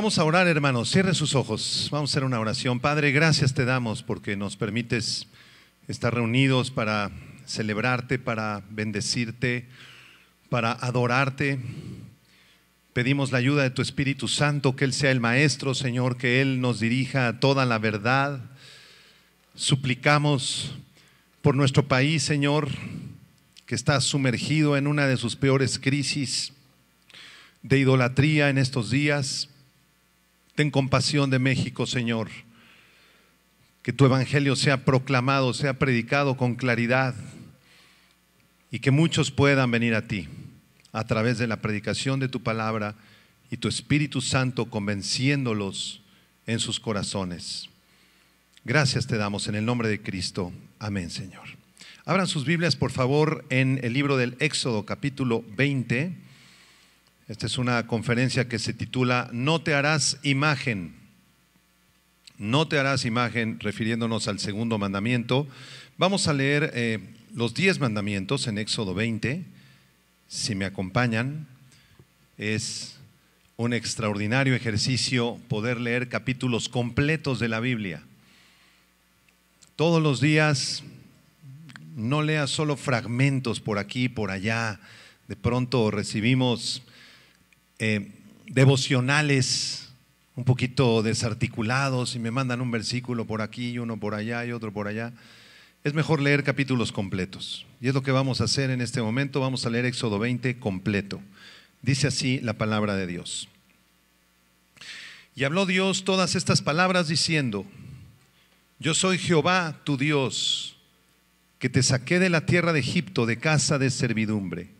Vamos a orar, hermanos. Cierre sus ojos. Vamos a hacer una oración. Padre, gracias te damos porque nos permites estar reunidos para celebrarte, para bendecirte, para adorarte. Pedimos la ayuda de tu Espíritu Santo, que Él sea el Maestro, Señor, que Él nos dirija a toda la verdad. Suplicamos por nuestro país, Señor, que está sumergido en una de sus peores crisis de idolatría en estos días. Ten compasión de México, Señor. Que tu evangelio sea proclamado, sea predicado con claridad y que muchos puedan venir a ti a través de la predicación de tu palabra y tu Espíritu Santo convenciéndolos en sus corazones. Gracias te damos en el nombre de Cristo. Amén, Señor. Abran sus Biblias, por favor, en el libro del Éxodo capítulo 20. Esta es una conferencia que se titula No te harás imagen. No te harás imagen, refiriéndonos al segundo mandamiento. Vamos a leer eh, los diez mandamientos en Éxodo 20. Si me acompañan, es un extraordinario ejercicio poder leer capítulos completos de la Biblia. Todos los días, no leas solo fragmentos por aquí, por allá. De pronto recibimos eh, devocionales un poquito desarticulados y me mandan un versículo por aquí y uno por allá y otro por allá. Es mejor leer capítulos completos. Y es lo que vamos a hacer en este momento. Vamos a leer Éxodo 20 completo. Dice así la palabra de Dios. Y habló Dios todas estas palabras diciendo, yo soy Jehová tu Dios, que te saqué de la tierra de Egipto, de casa de servidumbre.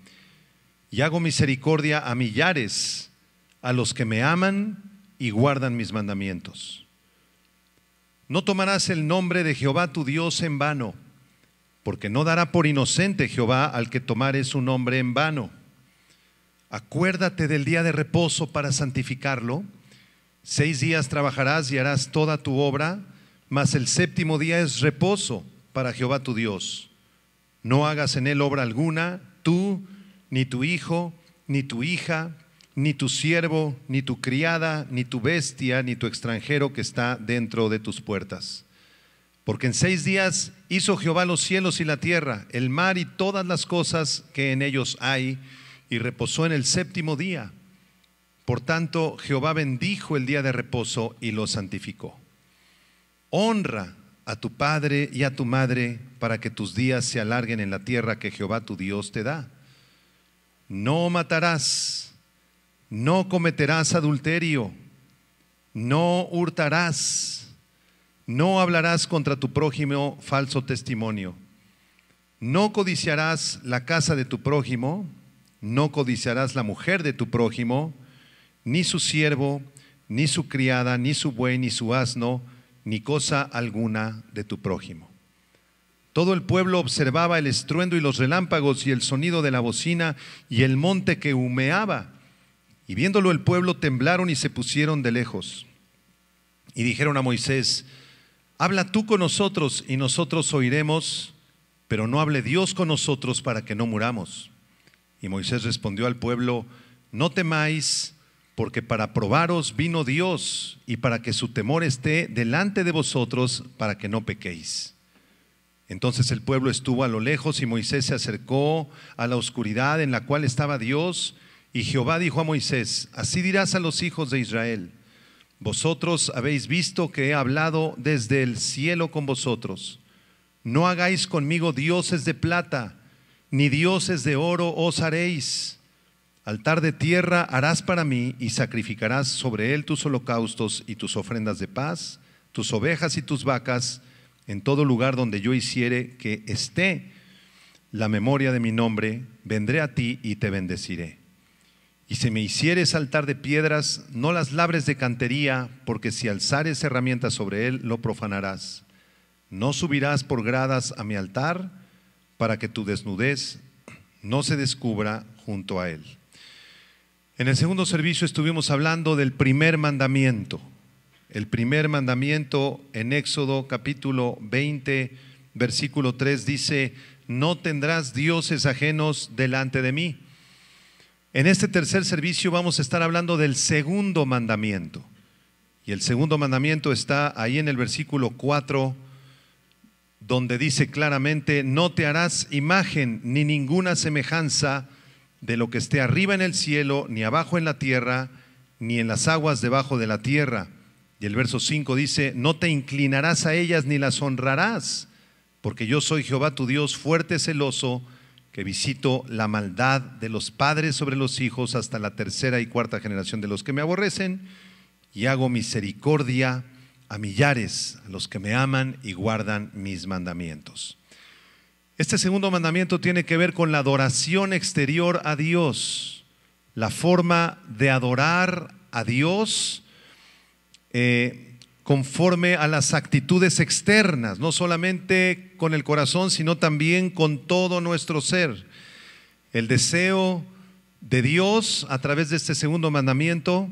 y hago misericordia a millares, a los que me aman y guardan mis mandamientos. No tomarás el nombre de Jehová tu Dios en vano, porque no dará por inocente Jehová al que tomare su nombre en vano. Acuérdate del día de reposo para santificarlo. Seis días trabajarás y harás toda tu obra, mas el séptimo día es reposo para Jehová tu Dios. No hagas en él obra alguna, tú, ni tu hijo, ni tu hija, ni tu siervo, ni tu criada, ni tu bestia, ni tu extranjero que está dentro de tus puertas. Porque en seis días hizo Jehová los cielos y la tierra, el mar y todas las cosas que en ellos hay, y reposó en el séptimo día. Por tanto, Jehová bendijo el día de reposo y lo santificó. Honra a tu padre y a tu madre para que tus días se alarguen en la tierra que Jehová tu Dios te da no matarás, no cometerás adulterio, no hurtarás, no hablarás contra tu prójimo falso testimonio, no codiciarás la casa de tu prójimo, no codiciarás la mujer de tu prójimo, ni su siervo, ni su criada, ni su buey, ni su asno, ni cosa alguna de tu prójimo. Todo el pueblo observaba el estruendo y los relámpagos y el sonido de la bocina y el monte que humeaba. Y viéndolo el pueblo temblaron y se pusieron de lejos. Y dijeron a Moisés, habla tú con nosotros y nosotros oiremos, pero no hable Dios con nosotros para que no muramos. Y Moisés respondió al pueblo, no temáis, porque para probaros vino Dios y para que su temor esté delante de vosotros, para que no pequéis. Entonces el pueblo estuvo a lo lejos y Moisés se acercó a la oscuridad en la cual estaba Dios Y Jehová dijo a Moisés, así dirás a los hijos de Israel, vosotros habéis visto que he hablado desde el cielo con vosotros. No hagáis conmigo dioses de plata, ni dioses de oro os haréis. Altar de tierra harás para mí y sacrificarás sobre él tus holocaustos y tus ofrendas de paz, tus ovejas y tus vacas, en todo lugar donde yo hiciere que esté la memoria de mi nombre, vendré a ti y te bendeciré. Y si me hicieres altar de piedras, no las labres de cantería, porque si alzares herramientas sobre él, lo profanarás. No subirás por gradas a mi altar, para que tu desnudez no se descubra junto a él. En el segundo servicio estuvimos hablando del primer mandamiento. El primer mandamiento en Éxodo capítulo 20, versículo 3 dice, no tendrás dioses ajenos delante de mí. En este tercer servicio vamos a estar hablando del segundo mandamiento. Y el segundo mandamiento está ahí en el versículo 4, donde dice claramente, no te harás imagen ni ninguna semejanza de lo que esté arriba en el cielo, ni abajo en la tierra, ni en las aguas debajo de la tierra. Y el verso 5 dice, no te inclinarás a ellas ni las honrarás, porque yo soy Jehová tu Dios fuerte, celoso, que visito la maldad de los padres sobre los hijos hasta la tercera y cuarta generación de los que me aborrecen, y hago misericordia a millares, a los que me aman y guardan mis mandamientos. Este segundo mandamiento tiene que ver con la adoración exterior a Dios, la forma de adorar a Dios eh, conforme a las actitudes externas, no solamente con el corazón, sino también con todo nuestro ser. El deseo de Dios a través de este segundo mandamiento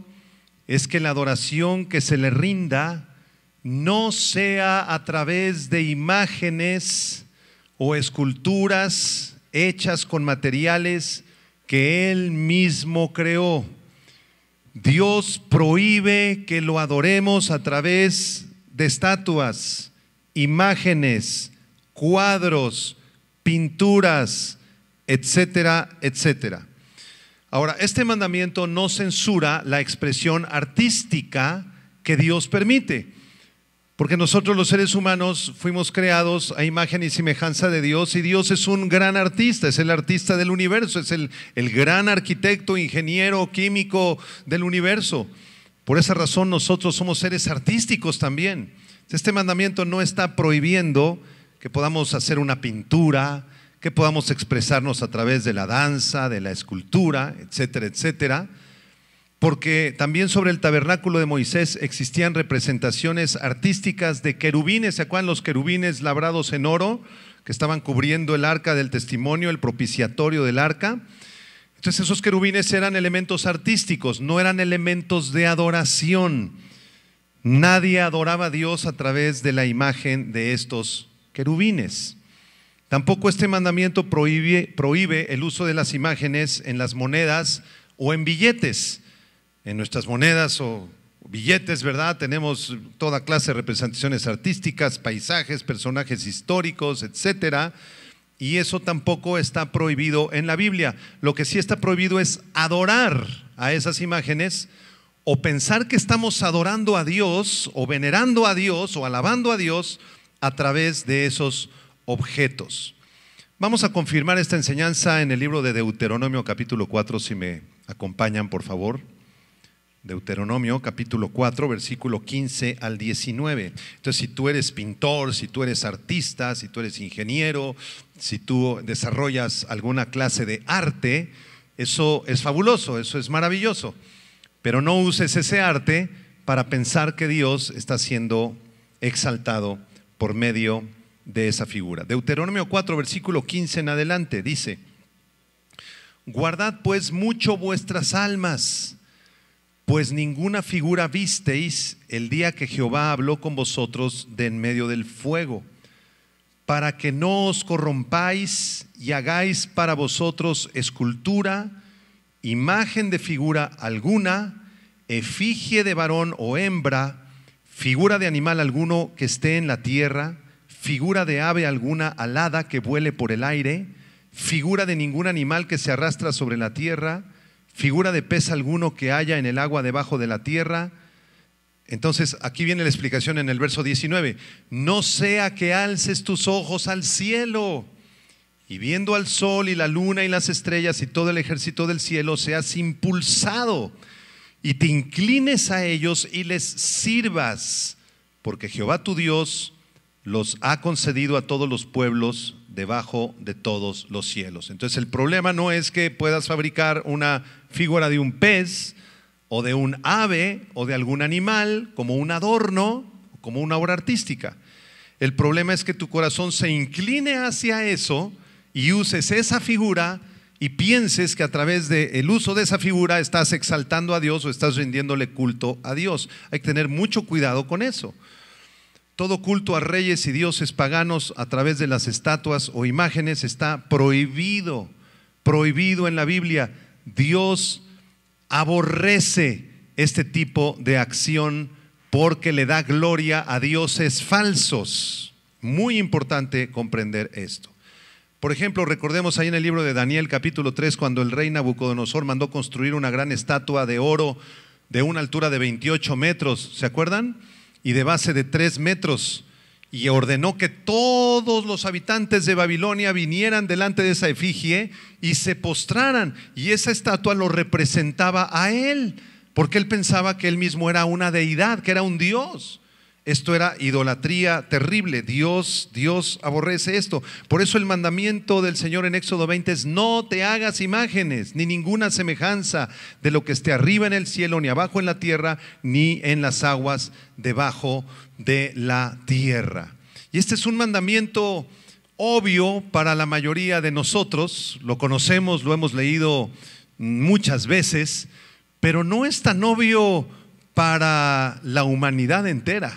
es que la adoración que se le rinda no sea a través de imágenes o esculturas hechas con materiales que Él mismo creó Dios prohíbe que lo adoremos a través de estatuas, imágenes, cuadros, pinturas, etcétera, etcétera. Ahora, este mandamiento no censura la expresión artística que Dios permite. Porque nosotros los seres humanos fuimos creados a imagen y semejanza de Dios y Dios es un gran artista, es el artista del universo, es el, el gran arquitecto, ingeniero, químico del universo. Por esa razón nosotros somos seres artísticos también. Este mandamiento no está prohibiendo que podamos hacer una pintura, que podamos expresarnos a través de la danza, de la escultura, etcétera, etcétera porque también sobre el tabernáculo de Moisés existían representaciones artísticas de querubines, ¿se acuerdan los querubines labrados en oro que estaban cubriendo el arca del testimonio, el propiciatorio del arca? Entonces esos querubines eran elementos artísticos, no eran elementos de adoración. Nadie adoraba a Dios a través de la imagen de estos querubines. Tampoco este mandamiento prohíbe, prohíbe el uso de las imágenes en las monedas o en billetes en nuestras monedas o billetes, ¿verdad? Tenemos toda clase de representaciones artísticas, paisajes, personajes históricos, etcétera. Y eso tampoco está prohibido en la Biblia. Lo que sí está prohibido es adorar a esas imágenes o pensar que estamos adorando a Dios o venerando a Dios o alabando a Dios a través de esos objetos. Vamos a confirmar esta enseñanza en el libro de Deuteronomio capítulo 4, si me acompañan, por favor. Deuteronomio capítulo 4, versículo 15 al 19. Entonces, si tú eres pintor, si tú eres artista, si tú eres ingeniero, si tú desarrollas alguna clase de arte, eso es fabuloso, eso es maravilloso. Pero no uses ese arte para pensar que Dios está siendo exaltado por medio de esa figura. Deuteronomio 4, versículo 15 en adelante, dice, guardad pues mucho vuestras almas pues ninguna figura visteis el día que Jehová habló con vosotros de en medio del fuego, para que no os corrompáis y hagáis para vosotros escultura, imagen de figura alguna, efigie de varón o hembra, figura de animal alguno que esté en la tierra, figura de ave alguna alada que vuele por el aire, figura de ningún animal que se arrastra sobre la tierra, figura de pez alguno que haya en el agua debajo de la tierra. Entonces, aquí viene la explicación en el verso 19. No sea que alces tus ojos al cielo y viendo al sol y la luna y las estrellas y todo el ejército del cielo, seas impulsado y te inclines a ellos y les sirvas, porque Jehová tu Dios los ha concedido a todos los pueblos debajo de todos los cielos. Entonces el problema no es que puedas fabricar una figura de un pez o de un ave o de algún animal como un adorno, como una obra artística. El problema es que tu corazón se incline hacia eso y uses esa figura y pienses que a través del uso de esa figura estás exaltando a Dios o estás rindiéndole culto a Dios. Hay que tener mucho cuidado con eso. Todo culto a reyes y dioses paganos a través de las estatuas o imágenes está prohibido, prohibido en la Biblia. Dios aborrece este tipo de acción porque le da gloria a dioses falsos. Muy importante comprender esto. Por ejemplo, recordemos ahí en el libro de Daniel capítulo 3, cuando el rey Nabucodonosor mandó construir una gran estatua de oro de una altura de 28 metros, ¿se acuerdan? Y de base de 3 metros. Y ordenó que todos los habitantes de Babilonia vinieran delante de esa efigie y se postraran. Y esa estatua lo representaba a él, porque él pensaba que él mismo era una deidad, que era un dios. Esto era idolatría terrible. Dios, Dios aborrece esto. Por eso el mandamiento del Señor en Éxodo 20 es no te hagas imágenes, ni ninguna semejanza de lo que esté arriba en el cielo, ni abajo en la tierra, ni en las aguas debajo de la tierra. Y este es un mandamiento obvio para la mayoría de nosotros. Lo conocemos, lo hemos leído muchas veces, pero no es tan obvio para la humanidad entera.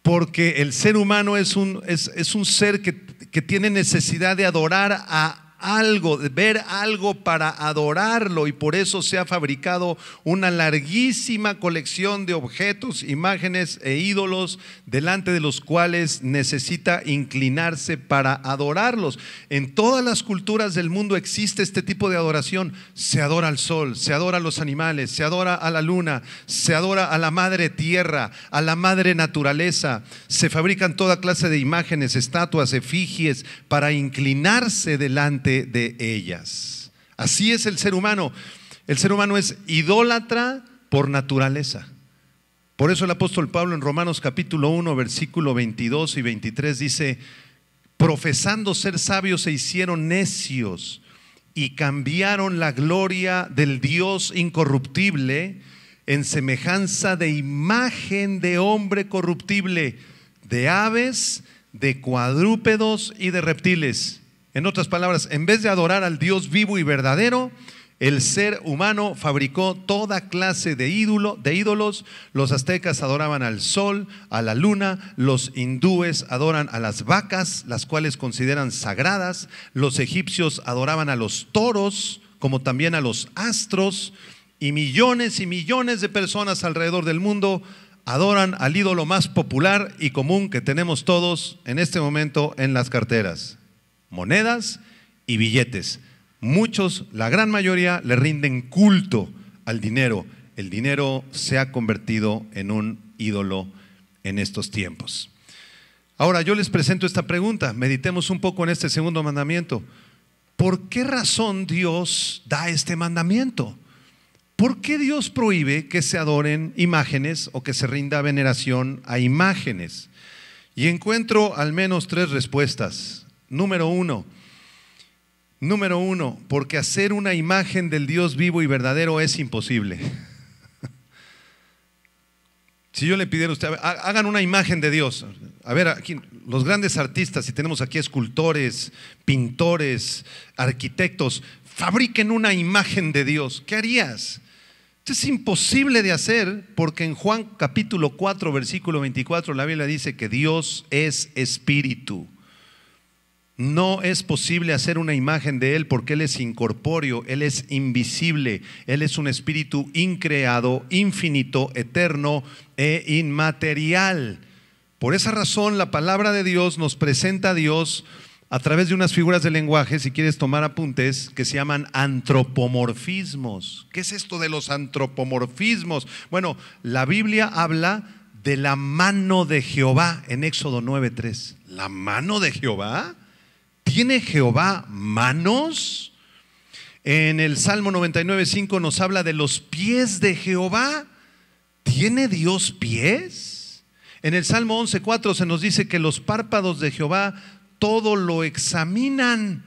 Porque el ser humano es un, es, es un ser que, que tiene necesidad de adorar a algo, ver algo para adorarlo y por eso se ha fabricado una larguísima colección de objetos, imágenes e ídolos delante de los cuales necesita inclinarse para adorarlos. En todas las culturas del mundo existe este tipo de adoración. Se adora al sol, se adora a los animales, se adora a la luna, se adora a la madre tierra, a la madre naturaleza. Se fabrican toda clase de imágenes, estatuas, efigies para inclinarse delante de ellas. Así es el ser humano. El ser humano es idólatra por naturaleza. Por eso el apóstol Pablo en Romanos capítulo 1, versículo 22 y 23 dice, profesando ser sabios se hicieron necios y cambiaron la gloria del Dios incorruptible en semejanza de imagen de hombre corruptible, de aves, de cuadrúpedos y de reptiles. En otras palabras, en vez de adorar al Dios vivo y verdadero, el ser humano fabricó toda clase de, ídolo, de ídolos. Los aztecas adoraban al sol, a la luna. Los hindúes adoran a las vacas, las cuales consideran sagradas. Los egipcios adoraban a los toros, como también a los astros. Y millones y millones de personas alrededor del mundo adoran al ídolo más popular y común que tenemos todos en este momento en las carteras monedas y billetes. Muchos, la gran mayoría, le rinden culto al dinero. El dinero se ha convertido en un ídolo en estos tiempos. Ahora yo les presento esta pregunta, meditemos un poco en este segundo mandamiento. ¿Por qué razón Dios da este mandamiento? ¿Por qué Dios prohíbe que se adoren imágenes o que se rinda veneración a imágenes? Y encuentro al menos tres respuestas. Número uno, número uno, porque hacer una imagen del Dios vivo y verdadero es imposible. Si yo le pidiera a usted, hagan una imagen de Dios. A ver, aquí, los grandes artistas, si tenemos aquí escultores, pintores, arquitectos, fabriquen una imagen de Dios. ¿Qué harías? Esto es imposible de hacer porque en Juan capítulo 4, versículo 24, la Biblia dice que Dios es espíritu. No es posible hacer una imagen de Él porque Él es incorpóreo, Él es invisible, Él es un espíritu increado, infinito, eterno e inmaterial. Por esa razón la palabra de Dios nos presenta a Dios a través de unas figuras de lenguaje, si quieres tomar apuntes, que se llaman antropomorfismos. ¿Qué es esto de los antropomorfismos? Bueno, la Biblia habla de la mano de Jehová en Éxodo 9:3. ¿La mano de Jehová? ¿Tiene Jehová manos? En el Salmo 99:5 nos habla de los pies de Jehová. ¿Tiene Dios pies? En el Salmo 11:4 se nos dice que los párpados de Jehová todo lo examinan.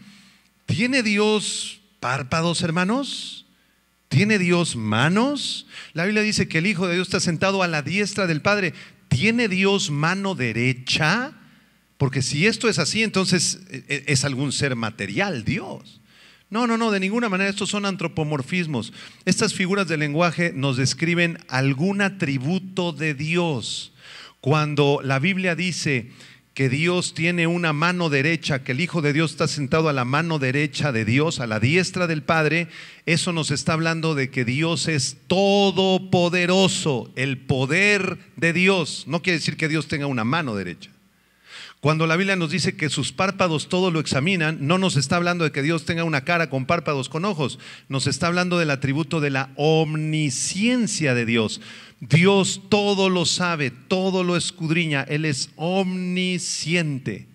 ¿Tiene Dios párpados, hermanos? ¿Tiene Dios manos? La Biblia dice que el Hijo de Dios está sentado a la diestra del Padre. ¿Tiene Dios mano derecha? Porque si esto es así, entonces e, e, es algún ser material, Dios. No, no, no, de ninguna manera estos son antropomorfismos. Estas figuras de lenguaje nos describen algún atributo de Dios. Cuando la Biblia dice que Dios tiene una mano derecha, que el Hijo de Dios está sentado a la mano derecha de Dios, a la diestra del Padre, eso nos está hablando de que Dios es todopoderoso, el poder de Dios. No quiere decir que Dios tenga una mano derecha. Cuando la Biblia nos dice que sus párpados todo lo examinan, no nos está hablando de que Dios tenga una cara con párpados, con ojos, nos está hablando del atributo de la omnisciencia de Dios. Dios todo lo sabe, todo lo escudriña, Él es omnisciente.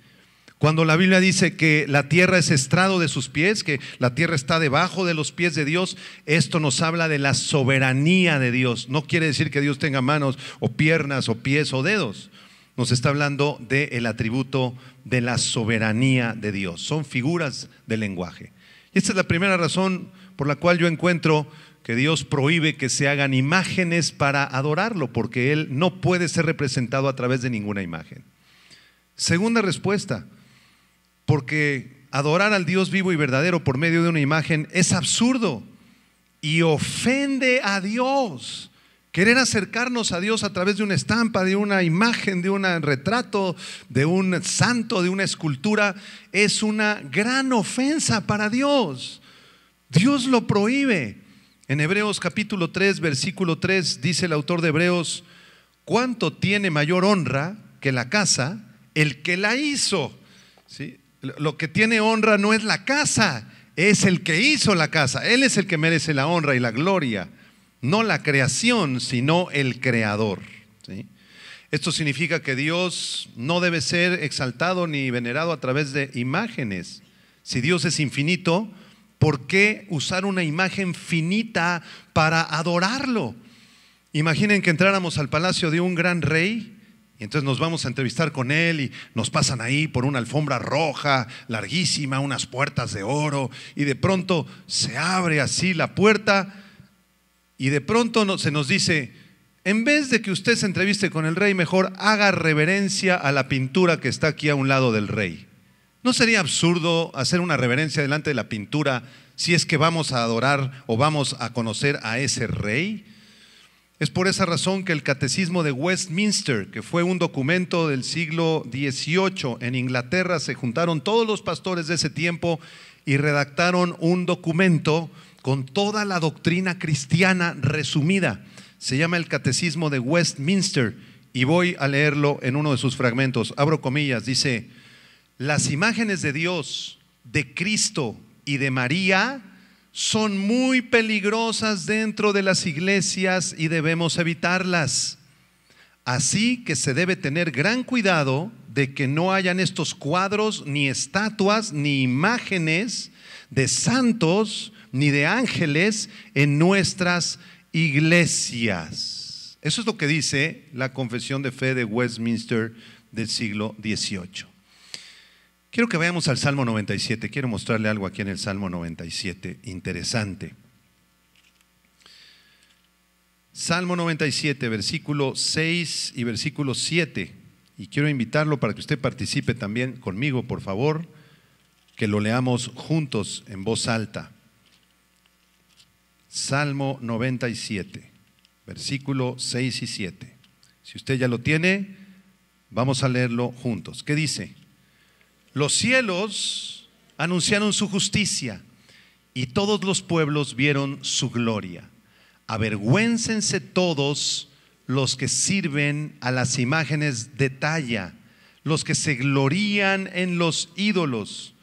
Cuando la Biblia dice que la tierra es estrado de sus pies, que la tierra está debajo de los pies de Dios, esto nos habla de la soberanía de Dios. No quiere decir que Dios tenga manos o piernas o pies o dedos nos está hablando del atributo de la soberanía de Dios. Son figuras del lenguaje. Y esta es la primera razón por la cual yo encuentro que Dios prohíbe que se hagan imágenes para adorarlo, porque Él no puede ser representado a través de ninguna imagen. Segunda respuesta, porque adorar al Dios vivo y verdadero por medio de una imagen es absurdo y ofende a Dios. Querer acercarnos a Dios a través de una estampa, de una imagen, de un retrato, de un santo, de una escultura, es una gran ofensa para Dios. Dios lo prohíbe. En Hebreos capítulo 3, versículo 3, dice el autor de Hebreos, ¿cuánto tiene mayor honra que la casa el que la hizo? ¿Sí? Lo que tiene honra no es la casa, es el que hizo la casa. Él es el que merece la honra y la gloria no la creación, sino el creador. Esto significa que Dios no debe ser exaltado ni venerado a través de imágenes. Si Dios es infinito, ¿por qué usar una imagen finita para adorarlo? Imaginen que entráramos al palacio de un gran rey y entonces nos vamos a entrevistar con él y nos pasan ahí por una alfombra roja, larguísima, unas puertas de oro y de pronto se abre así la puerta y de pronto se nos dice, en vez de que usted se entreviste con el rey, mejor haga reverencia a la pintura que está aquí a un lado del rey. ¿No sería absurdo hacer una reverencia delante de la pintura si es que vamos a adorar o vamos a conocer a ese rey? Es por esa razón que el Catecismo de Westminster, que fue un documento del siglo XVIII en Inglaterra, se juntaron todos los pastores de ese tiempo y redactaron un documento con toda la doctrina cristiana resumida. Se llama el Catecismo de Westminster y voy a leerlo en uno de sus fragmentos. Abro comillas, dice, las imágenes de Dios, de Cristo y de María son muy peligrosas dentro de las iglesias y debemos evitarlas. Así que se debe tener gran cuidado de que no hayan estos cuadros, ni estatuas, ni imágenes de santos ni de ángeles en nuestras iglesias. Eso es lo que dice la confesión de fe de Westminster del siglo XVIII. Quiero que vayamos al Salmo 97. Quiero mostrarle algo aquí en el Salmo 97 interesante. Salmo 97, versículo 6 y versículo 7. Y quiero invitarlo para que usted participe también conmigo, por favor, que lo leamos juntos en voz alta. Salmo 97, versículo 6 y 7. Si usted ya lo tiene, vamos a leerlo juntos. ¿Qué dice? Los cielos anunciaron su justicia y todos los pueblos vieron su gloria. Avergüéncense todos los que sirven a las imágenes de talla, los que se glorían en los ídolos.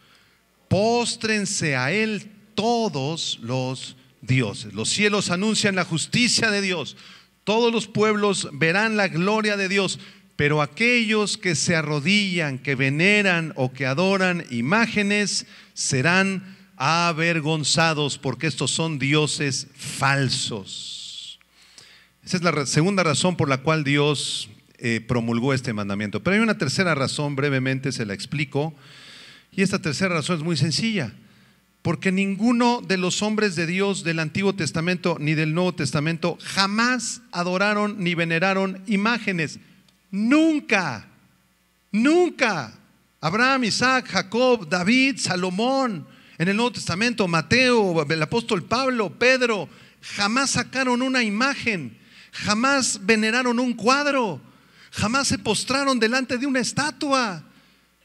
Póstrense a Él todos los dioses. Los cielos anuncian la justicia de Dios. Todos los pueblos verán la gloria de Dios. Pero aquellos que se arrodillan, que veneran o que adoran imágenes, serán avergonzados porque estos son dioses falsos. Esa es la segunda razón por la cual Dios eh, promulgó este mandamiento. Pero hay una tercera razón, brevemente se la explico. Y esta tercera razón es muy sencilla. Porque ninguno de los hombres de Dios del Antiguo Testamento ni del Nuevo Testamento jamás adoraron ni veneraron imágenes. Nunca, nunca. Abraham, Isaac, Jacob, David, Salomón, en el Nuevo Testamento, Mateo, el apóstol Pablo, Pedro, jamás sacaron una imagen, jamás veneraron un cuadro, jamás se postraron delante de una estatua,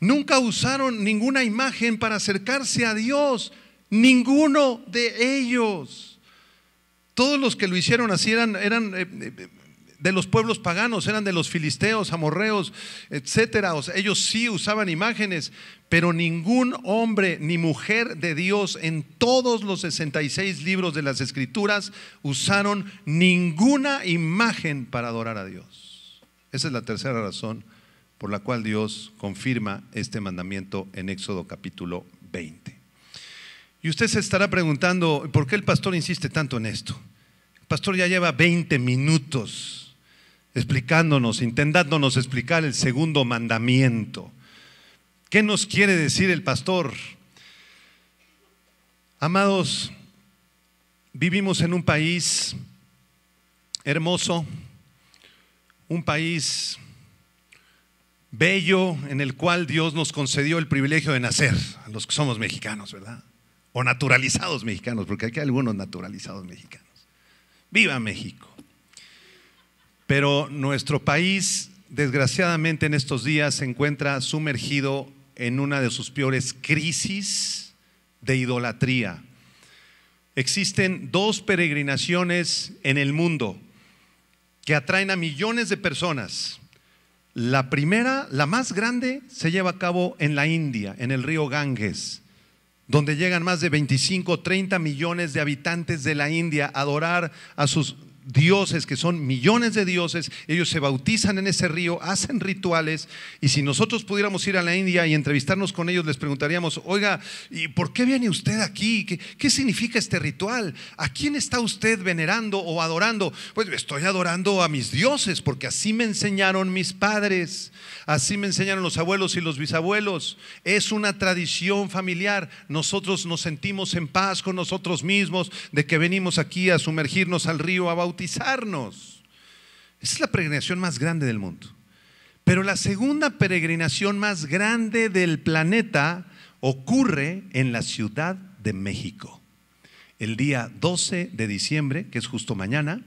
nunca usaron ninguna imagen para acercarse a Dios, ninguno de ellos. Todos los que lo hicieron así eran, eh, eh, de los pueblos paganos, eran de los filisteos, amorreos, etcétera. O sea, ellos sí usaban imágenes, pero ningún hombre ni mujer de Dios en todos los 66 libros de las Escrituras usaron ninguna imagen para adorar a Dios. Esa es la tercera razón por la cual Dios confirma este mandamiento en Éxodo capítulo 20. Y usted se estará preguntando, ¿por qué el pastor insiste tanto en esto? El pastor ya lleva 20 minutos explicándonos, intentándonos explicar el segundo mandamiento. ¿Qué nos quiere decir el pastor? Amados, vivimos en un país hermoso, un país bello en el cual Dios nos concedió el privilegio de nacer, a los que somos mexicanos, ¿verdad? O naturalizados mexicanos, porque aquí hay algunos naturalizados mexicanos. Viva México. Pero nuestro país, desgraciadamente en estos días, se encuentra sumergido en una de sus peores crisis de idolatría. Existen dos peregrinaciones en el mundo que atraen a millones de personas. La primera, la más grande, se lleva a cabo en la India, en el río Ganges, donde llegan más de 25, 30 millones de habitantes de la India a adorar a sus dioses, que son millones de dioses, ellos se bautizan en ese río, hacen rituales, y si nosotros pudiéramos ir a la India y entrevistarnos con ellos, les preguntaríamos, oiga, ¿y por qué viene usted aquí? ¿Qué, qué significa este ritual? ¿A quién está usted venerando o adorando? Pues estoy adorando a mis dioses, porque así me enseñaron mis padres, así me enseñaron los abuelos y los bisabuelos. Es una tradición familiar. Nosotros nos sentimos en paz con nosotros mismos de que venimos aquí a sumergirnos al río a bautizar esa es la peregrinación más grande del mundo. Pero la segunda peregrinación más grande del planeta ocurre en la Ciudad de México. El día 12 de diciembre, que es justo mañana,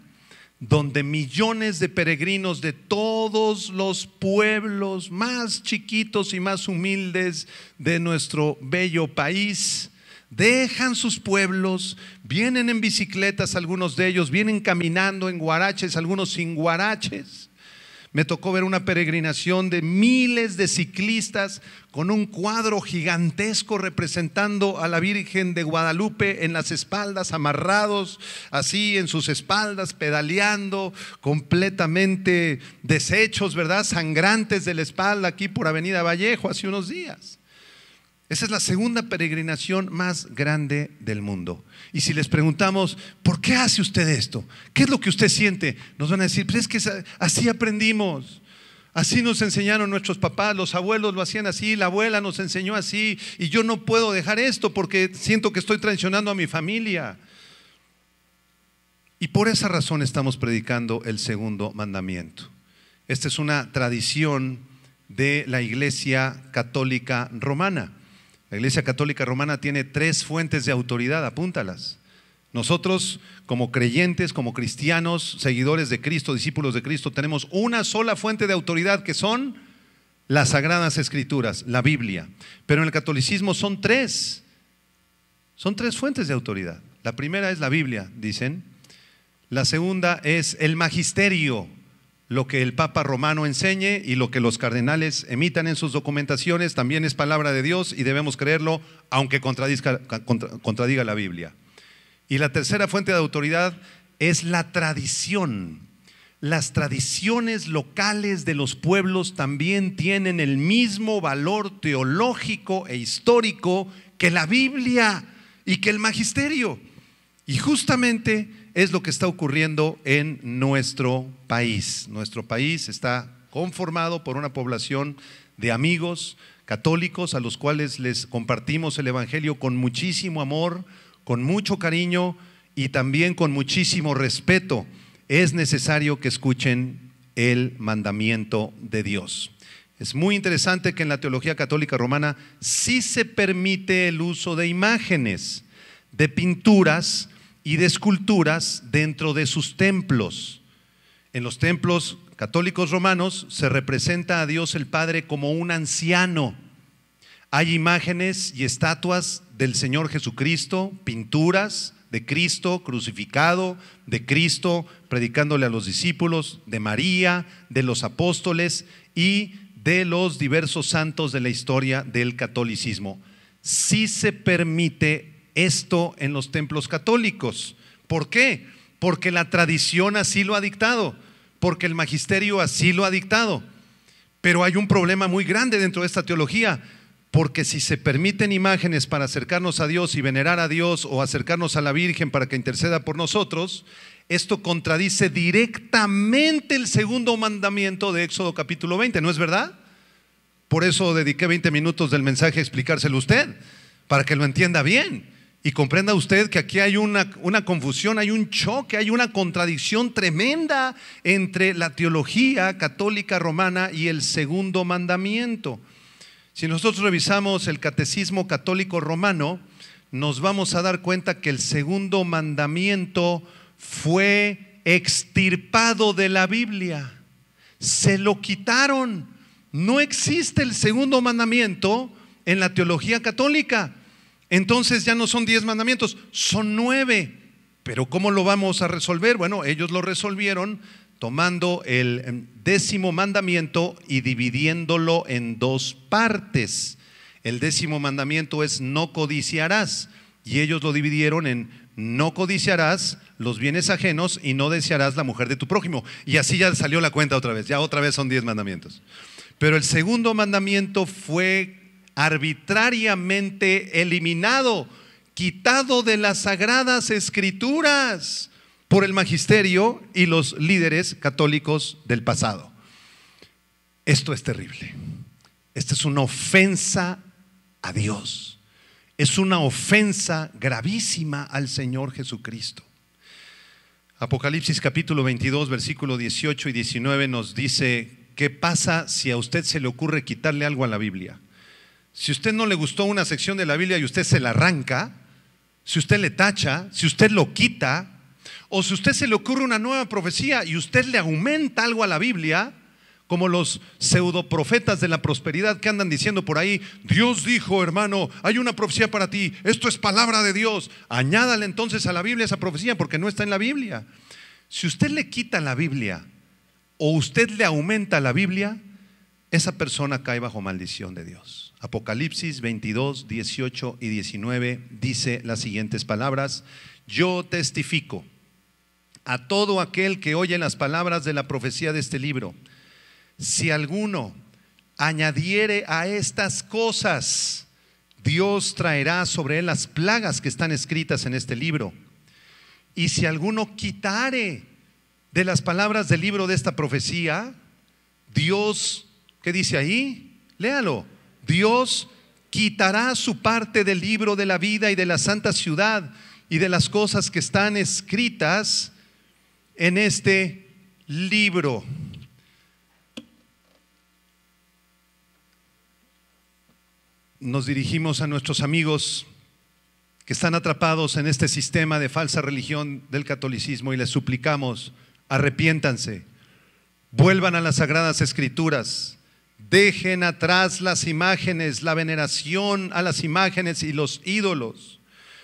donde millones de peregrinos de todos los pueblos más chiquitos y más humildes de nuestro bello país dejan sus pueblos, vienen en bicicletas algunos de ellos, vienen caminando en guaraches, algunos sin guaraches. Me tocó ver una peregrinación de miles de ciclistas con un cuadro gigantesco representando a la Virgen de Guadalupe en las espaldas, amarrados así en sus espaldas, pedaleando, completamente deshechos, ¿verdad? Sangrantes de la espalda aquí por Avenida Vallejo hace unos días. Esa es la segunda peregrinación más grande del mundo. Y si les preguntamos, ¿por qué hace usted esto? ¿Qué es lo que usted siente? Nos van a decir, pues es que así aprendimos. Así nos enseñaron nuestros papás, los abuelos lo hacían así, la abuela nos enseñó así, y yo no puedo dejar esto porque siento que estoy traicionando a mi familia. Y por esa razón estamos predicando el segundo mandamiento. Esta es una tradición de la Iglesia Católica Romana. La Iglesia Católica Romana tiene tres fuentes de autoridad, apúntalas. Nosotros, como creyentes, como cristianos, seguidores de Cristo, discípulos de Cristo, tenemos una sola fuente de autoridad que son las sagradas escrituras, la Biblia. Pero en el catolicismo son tres. Son tres fuentes de autoridad. La primera es la Biblia, dicen. La segunda es el magisterio, lo que el Papa romano enseñe y lo que los cardenales emitan en sus documentaciones también es palabra de Dios y debemos creerlo, aunque contradiga la Biblia. Y la tercera fuente de autoridad es la tradición. Las tradiciones locales de los pueblos también tienen el mismo valor teológico e histórico que la Biblia y que el magisterio. Y justamente es lo que está ocurriendo en nuestro país. Nuestro país está conformado por una población de amigos católicos a los cuales les compartimos el Evangelio con muchísimo amor, con mucho cariño y también con muchísimo respeto. Es necesario que escuchen el mandamiento de Dios. Es muy interesante que en la teología católica romana sí se permite el uso de imágenes, de pinturas, y de esculturas dentro de sus templos. En los templos católicos romanos se representa a Dios el Padre como un anciano. Hay imágenes y estatuas del Señor Jesucristo, pinturas de Cristo crucificado, de Cristo predicándole a los discípulos, de María, de los apóstoles y de los diversos santos de la historia del catolicismo. Si se permite esto en los templos católicos. ¿Por qué? Porque la tradición así lo ha dictado, porque el magisterio así lo ha dictado. Pero hay un problema muy grande dentro de esta teología, porque si se permiten imágenes para acercarnos a Dios y venerar a Dios o acercarnos a la Virgen para que interceda por nosotros, esto contradice directamente el segundo mandamiento de Éxodo capítulo 20, ¿no es verdad? Por eso dediqué 20 minutos del mensaje a explicárselo a usted, para que lo entienda bien. Y comprenda usted que aquí hay una, una, confusión, hay un choque, hay una contradicción tremenda entre la teología católica romana y el segundo mandamiento. Si nosotros revisamos el catecismo católico romano, nos vamos a dar cuenta que el segundo mandamiento fue extirpado de la Biblia. Se lo quitaron. No existe el segundo mandamiento en la teología católica. Entonces ya no son diez mandamientos, son nueve. Pero ¿cómo lo vamos a resolver? Bueno, ellos lo resolvieron tomando el em, décimo mandamiento y dividiéndolo en dos partes. El décimo mandamiento es no codiciarás y ellos lo dividieron en no codiciarás los bienes ajenos y no desearás la mujer de tu prójimo. Y así ya salió la cuenta otra vez, ya otra vez son diez mandamientos. Pero el segundo mandamiento fue arbitrariamente eliminado, quitado de las sagradas escrituras por el magisterio y los líderes católicos del pasado. Esto es terrible. Esta es una ofensa a Dios. Es una ofensa gravísima al Señor Jesucristo. Apocalipsis capítulo 22, versículo 18 y 19 nos dice, ¿qué pasa si a usted se le ocurre quitarle algo a la Biblia? Si usted no le gustó una sección de la Biblia y usted se la arranca, si usted le tacha, si usted lo quita, o si usted se le ocurre una nueva profecía y usted le aumenta algo a la Biblia, como los pseudoprofetas de la prosperidad que andan diciendo por ahí, Dios dijo, hermano, hay una profecía para ti, esto es palabra de Dios. Añádale entonces a la Biblia esa profecía porque no está en la Biblia. Si usted le quita la Biblia o usted le aumenta la Biblia, esa persona cae bajo maldición de Dios. Apocalipsis 22, 18 y 19 dice las siguientes palabras, yo testifico a todo aquel que oye las palabras de la profecía de este libro, si alguno añadiere a estas cosas, Dios traerá sobre él las plagas que están escritas en este libro. Y si alguno quitare de las palabras del libro de esta profecía, Dios, ¿qué dice ahí? Léalo Dios quitará su parte del libro de la vida y de la santa ciudad y de las cosas que están escritas en este libro. Nos dirigimos a nuestros amigos que están atrapados en este sistema de falsa religión del catolicismo y les suplicamos, arrepiéntanse, vuelvan a las sagradas escrituras, Dejen atrás las imágenes, la veneración a las imágenes y los ídolos.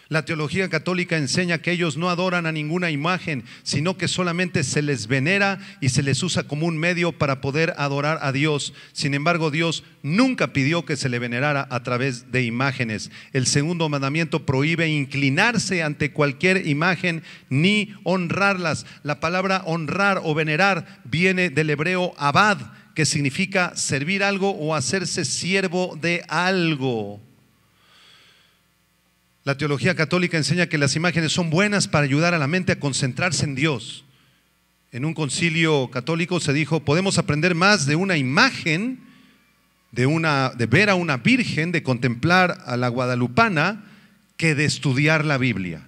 La teología católica enseña que ellos no adoran a ninguna imagen, sino que solamente se les venera y se les usa como un medio para poder adorar a Dios. Sin embargo, Dios nunca pidió que se le venerara a través de imágenes. El segundo mandamiento prohíbe inclinarse ante cualquier imagen ni honrarlas. La palabra honrar o venerar viene del hebreo abad, que significa servir algo o hacerse siervo de algo. La teología católica enseña que las imágenes son buenas para ayudar a la mente a concentrarse en Dios. En un concilio católico se dijo, podemos aprender más de una imagen, de, una, de ver a una virgen, de contemplar a la guadalupana, que de estudiar la Biblia.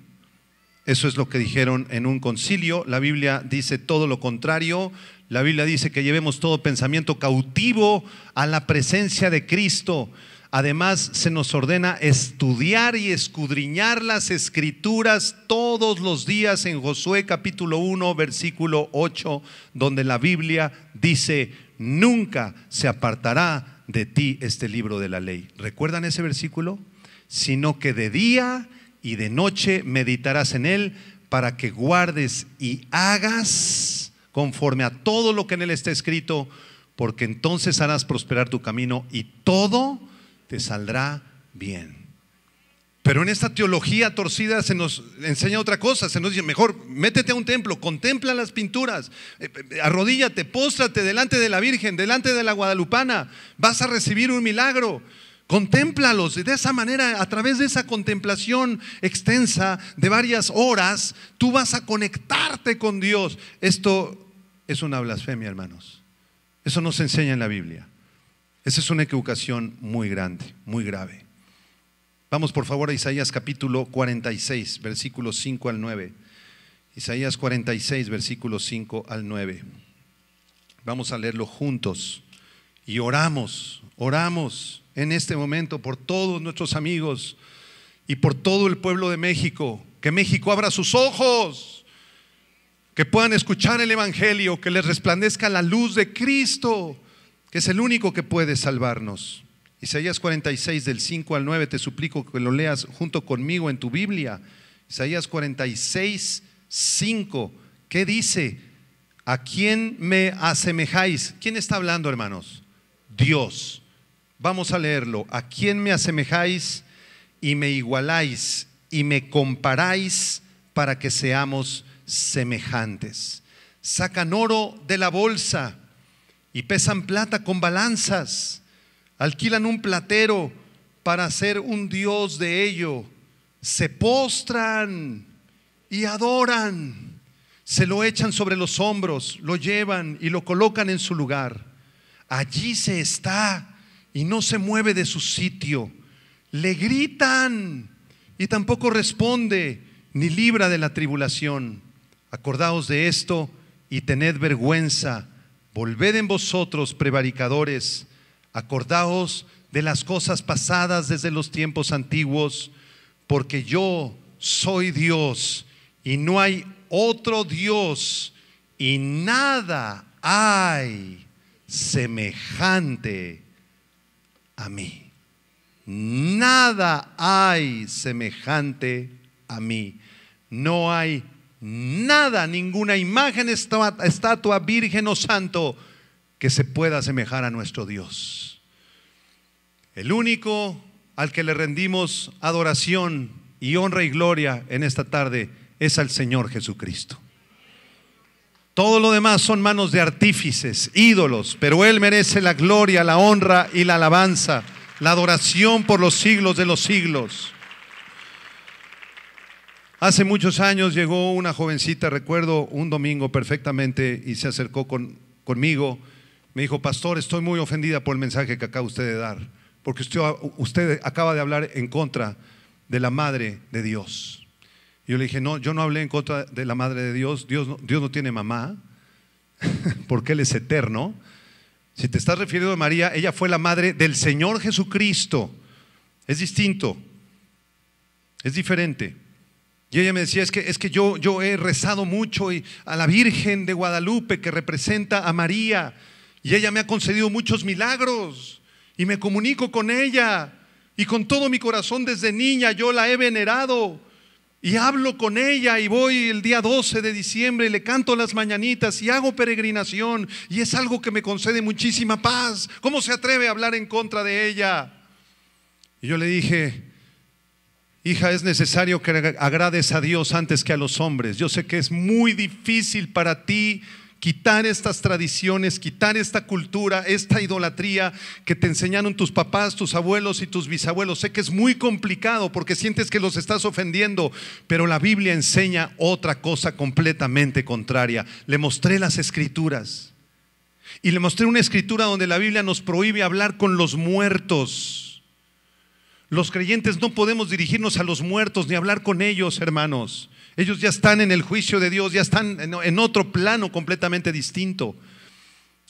Eso es lo que dijeron en un concilio. La Biblia dice todo lo contrario. La Biblia dice que llevemos todo pensamiento cautivo a la presencia de Cristo. Además, se nos ordena estudiar y escudriñar las escrituras todos los días en Josué capítulo 1, versículo 8, donde la Biblia dice, nunca se apartará de ti este libro de la ley. ¿Recuerdan ese versículo? Sino que de día y de noche meditarás en él para que guardes y hagas conforme a todo lo que en él está escrito, porque entonces harás prosperar tu camino y todo te saldrá bien. Pero en esta teología torcida se nos enseña otra cosa, se nos dice, mejor métete a un templo, contempla las pinturas, eh, eh, arrodíllate, póstrate delante de la Virgen, delante de la Guadalupana, vas a recibir un milagro. Contémplalos y de esa manera, a través de esa contemplación extensa de varias horas, tú vas a conectarte con Dios. Esto es una blasfemia, hermanos. Eso no se enseña en la Biblia. Esa es una equivocación muy grande, muy grave. Vamos por favor a Isaías capítulo 46, versículos 5 al 9. Isaías 46, versículos 5 al 9. Vamos a leerlo juntos y oramos, oramos en este momento por todos nuestros amigos y por todo el pueblo de México. Que México abra sus ojos, que puedan escuchar el Evangelio, que les resplandezca la luz de Cristo que es el único que puede salvarnos. Isaías 46 del 5 al 9, te suplico que lo leas junto conmigo en tu Biblia. Isaías 46, 5, ¿qué dice? ¿A quién me asemejáis? ¿Quién está hablando, hermanos? Dios. Vamos a leerlo. ¿A quién me asemejáis y me igualáis y me comparáis para que seamos semejantes? Sacan oro de la bolsa y pesan plata con balanzas, alquilan un platero para hacer un dios de ello, se postran y adoran, se lo echan sobre los hombros, lo llevan y lo colocan en su lugar. Allí se está y no se mueve de su sitio. Le gritan y tampoco responde ni libra de la tribulación. Acordaos de esto y tened vergüenza Volved en vosotros, prevaricadores, acordaos de las cosas pasadas desde los tiempos antiguos, porque yo soy Dios y no hay otro Dios y nada hay semejante a mí. Nada hay semejante a mí. No hay nada, ninguna imagen, estatua, virgen o santo que se pueda asemejar a nuestro Dios. El único al que le rendimos adoración y honra y gloria en esta tarde es al Señor Jesucristo. Todo lo demás son manos de artífices, ídolos, pero Él merece la gloria, la honra y la alabanza, la adoración por los siglos de los siglos. Hace muchos años llegó una jovencita, recuerdo un domingo perfectamente, y se acercó conmigo. Me dijo, pastor, estoy muy ofendida por el mensaje que acaba usted de dar, porque usted, usted acaba de hablar en contra de la Madre de Dios. Yo le dije, no, yo no hablé en contra de la Madre de Dios, Dios Dios no tiene mamá, porque Él es eterno. Si te estás refiriendo a María, ella fue la madre del Señor Jesucristo. Es distinto, es diferente. Y ella me decía, es que, es que yo, yo he rezado mucho y a la Virgen de Guadalupe que representa a María. Y ella me ha concedido muchos milagros. Y me comunico con ella. Y con todo mi corazón desde niña yo la he venerado. Y hablo con ella y voy el día 12 de diciembre y le canto las mañanitas y hago peregrinación y es algo que me concede muchísima paz. ¿Cómo se atreve a hablar en contra de ella? Y yo le dije, hija, es necesario que agrades a Dios antes que a los hombres. Yo sé que es muy difícil para ti quitar estas tradiciones, quitar esta cultura, esta idolatría que te enseñaron tus papás, tus abuelos y tus bisabuelos. Sé que es muy complicado porque sientes que los estás ofendiendo, pero la Biblia enseña otra cosa completamente contraria. Le mostré las escrituras y le mostré una escritura donde la Biblia nos prohíbe hablar con los muertos. Los creyentes no podemos dirigirnos a los muertos ni hablar con ellos, hermanos. Ellos ya están en el juicio de Dios, ya están en otro plano completamente distinto.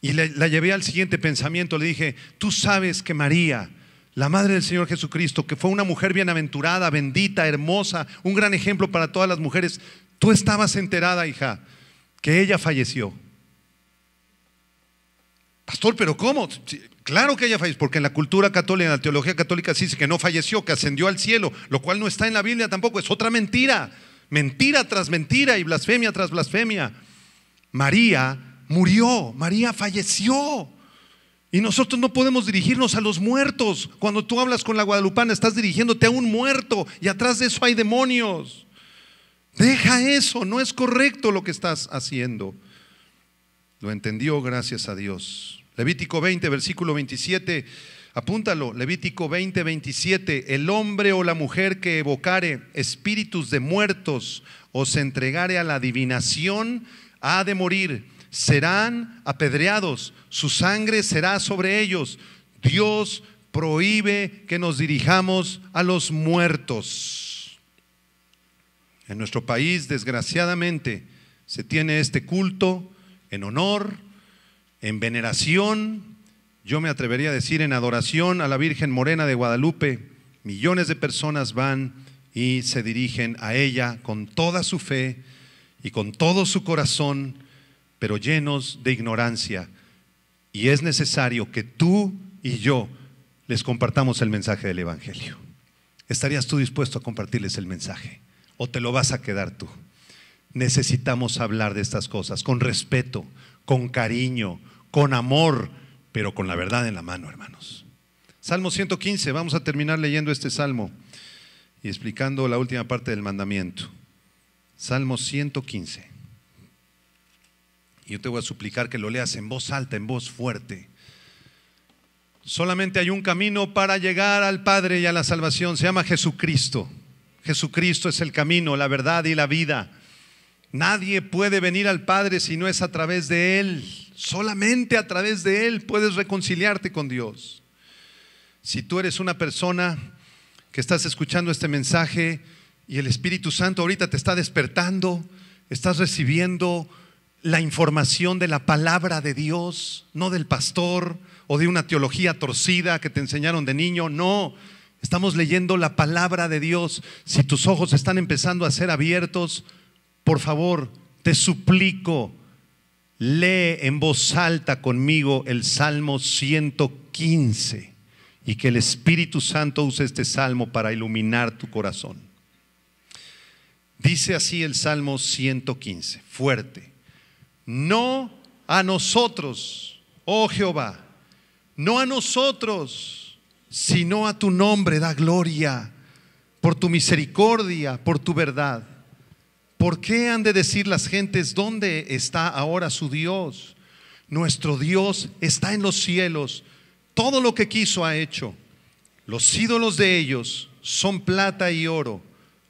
Y la llevé al siguiente pensamiento, le dije, tú sabes que María, la madre del Señor Jesucristo, que fue una mujer bienaventurada, bendita, hermosa, un gran ejemplo para todas las mujeres, tú estabas enterada, hija, que ella falleció. Pastor, pero ¿cómo? Claro que ella falleció, porque en la cultura católica, en la teología católica se dice que no falleció, que ascendió al cielo, lo cual no está en la Biblia tampoco, es otra mentira. Mentira tras mentira y blasfemia tras blasfemia. María murió, María falleció. Y nosotros no podemos dirigirnos a los muertos. Cuando tú hablas con la guadalupana, estás dirigiéndote a un muerto y atrás de eso hay demonios. Deja eso, no es correcto lo que estás haciendo. Lo entendió, gracias a Dios. Levítico 20, versículo 27 Apúntalo, Levítico 20, 27. El hombre o la mujer que evocare espíritus de muertos o se entregare a la adivinación ha de morir. Serán apedreados, su sangre será sobre ellos. Dios prohíbe que nos dirijamos a los muertos. En nuestro país, desgraciadamente, se tiene este culto en honor, en veneración, yo me atrevería a decir en adoración a la Virgen Morena de Guadalupe, millones de personas van y se dirigen a ella con toda su fe y con todo su corazón, pero llenos de ignorancia. Y es necesario que tú y yo les compartamos el mensaje del Evangelio. ¿Estarías tú dispuesto a compartirles el mensaje? ¿O te lo vas a quedar tú? Necesitamos hablar de estas cosas con respeto, con cariño, con amor, pero con la verdad en la mano, hermanos. Salmo 115, vamos a terminar leyendo este salmo y explicando la última parte del mandamiento. Salmo 115. Y yo te voy a suplicar que lo leas en voz alta, en voz fuerte. Solamente hay un camino para llegar al Padre y a la salvación. Se llama Jesucristo. Jesucristo es el camino, la verdad y la vida. Nadie puede venir al Padre si no es a través de Él. Solamente a través de Él puedes reconciliarte con Dios. Si tú eres una persona que estás escuchando este mensaje y el Espíritu Santo ahorita te está despertando, estás recibiendo la información de la palabra de Dios, no del pastor o de una teología torcida que te enseñaron de niño, no. Estamos leyendo la palabra de Dios. Si tus ojos están empezando a ser abiertos, por favor, te suplico, lee en voz alta conmigo el Salmo 115 y que el Espíritu Santo use este salmo para iluminar tu corazón. Dice así el Salmo 115, fuerte. No a nosotros, oh Jehová, no a nosotros, sino a tu nombre da gloria por tu misericordia, por tu verdad ¿Por qué han de decir las gentes dónde está ahora su Dios? Nuestro Dios está en los cielos. Todo lo que quiso ha hecho. Los ídolos de ellos son plata y oro,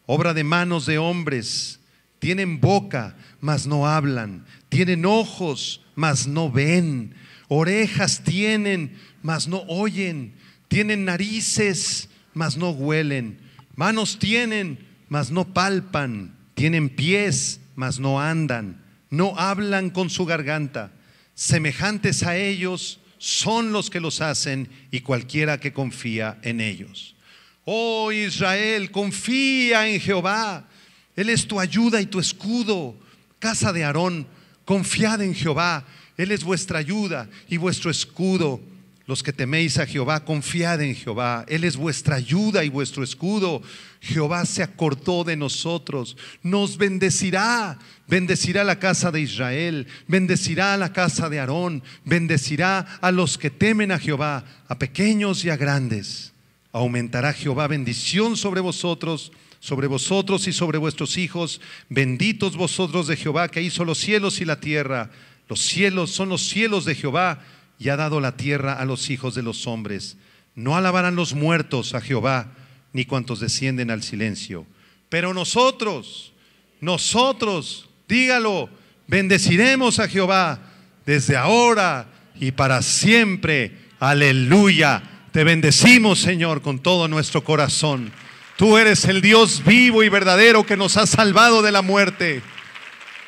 obra de manos de hombres. Tienen boca, mas no hablan. Tienen ojos, mas no ven. Orejas tienen, mas no oyen. Tienen narices, mas no huelen. Manos tienen, mas no palpan tienen pies, mas no andan, no hablan con su garganta. Semejantes a ellos son los que los hacen y cualquiera que confía en ellos. Oh Israel, confía en Jehová. Él es tu ayuda y tu escudo. Casa de Aarón, confiad en Jehová. Él es vuestra ayuda y vuestro escudo. Los que teméis a Jehová, confiad en Jehová. Él es vuestra ayuda y vuestro escudo. Jehová se acordó de nosotros. Nos bendecirá. Bendecirá la casa de Israel. Bendecirá la casa de Aarón. Bendecirá a los que temen a Jehová, a pequeños y a grandes. Aumentará Jehová bendición sobre vosotros sobre vosotros y sobre vuestros hijos. Benditos vosotros de Jehová que hizo los cielos y la tierra. Los cielos son los cielos de Jehová y ha dado la tierra a los hijos de los hombres. No alabarán los muertos a Jehová, ni cuantos descienden al silencio. Pero nosotros, nosotros, dígalo, bendeciremos a Jehová desde ahora y para siempre. Aleluya. Te bendecimos, Señor, con todo nuestro corazón. Tú eres el Dios vivo y verdadero que nos ha salvado de la muerte.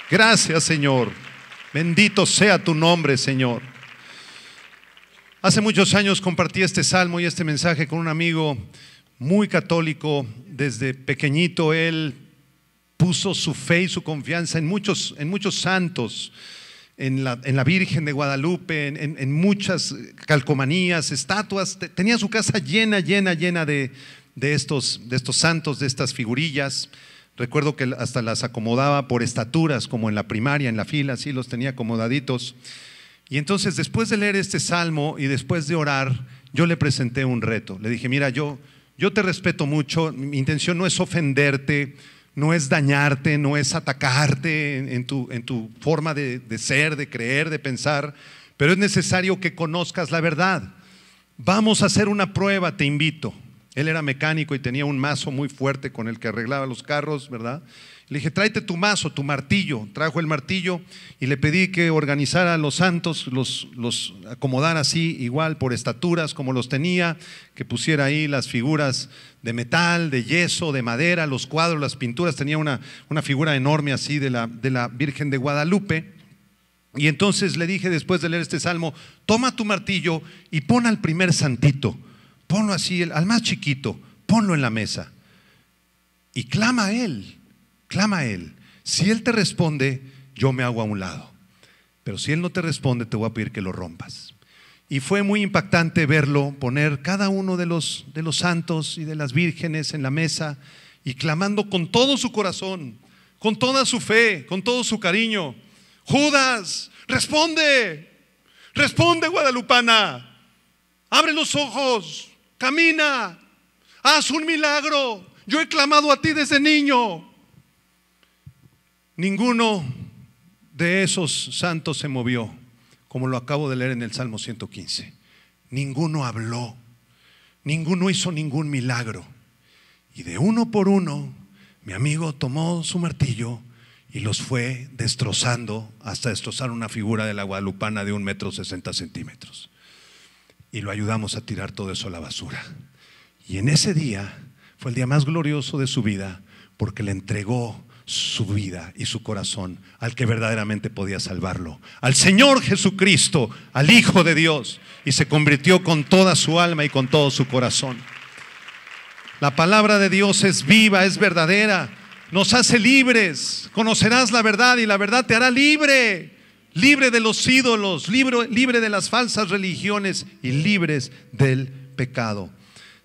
Gracias, Señor. Bendito sea tu nombre, Señor. Hace muchos años compartí este salmo y este mensaje con un amigo muy católico. Desde pequeñito él puso su fe y su confianza en muchos, en muchos santos, en la, en la, Virgen de Guadalupe, en, en, muchas calcomanías, estatuas. Tenía su casa llena, llena, llena de, de, estos, de estos santos, de estas figurillas. Recuerdo que hasta las acomodaba por estaturas, como en la primaria, en la fila, así los tenía acomodaditos. Y entonces después de leer este salmo y después de orar, yo le presenté un reto. Le dije, mira, yo, yo te respeto mucho, mi intención no es ofenderte, no es dañarte, no es atacarte en, tu, en tu, forma de, de ser, de creer, de pensar, pero es necesario que conozcas la verdad. Vamos a hacer una prueba, te invito. Él era mecánico y tenía un mazo muy fuerte con el que arreglaba los carros, ¿verdad? Le dije, tráete tu mazo, tu martillo. Trajo el martillo y le pedí que organizara a los santos, los, acomodara así, igual por estaturas como los tenía, que pusiera ahí las figuras de metal, de yeso, de madera, los cuadros, las pinturas. Tenía una, una figura enorme así de la, de la Virgen de Guadalupe. Y entonces le dije después de leer este salmo, toma tu martillo y pon al primer santito, ponlo así, al más chiquito, ponlo en la mesa. Y clama a él clama a Él. Si Él te responde, yo me hago a un lado. Pero si Él no te responde, te voy a pedir que lo rompas. Y fue muy impactante verlo poner cada uno de los, de los santos y de las vírgenes en la mesa y clamando con todo su corazón, con toda su fe, con todo su cariño. Judas, responde, responde Guadalupana, abre los ojos, camina, haz un milagro. Yo he clamado a ti desde niño. Ninguno de esos santos se movió, como lo acabo de leer en el Salmo 115. Ninguno habló, ninguno hizo ningún milagro. Y de uno por uno, mi amigo tomó su martillo y los fue destrozando hasta destrozar una figura de la guadalupana de un metro sesenta centímetros. Y lo ayudamos a tirar todo eso a la basura. Y en ese día fue el día más glorioso de su vida porque le entregó su vida y su corazón al que verdaderamente podía salvarlo, al Señor Jesucristo, al Hijo de Dios, y se convirtió con toda su alma y con todo su corazón. La palabra de Dios es viva, es verdadera, nos hace libres, conocerás la verdad y la verdad te hará libre, libre de los ídolos, libre, libre de las falsas religiones y libres del pecado.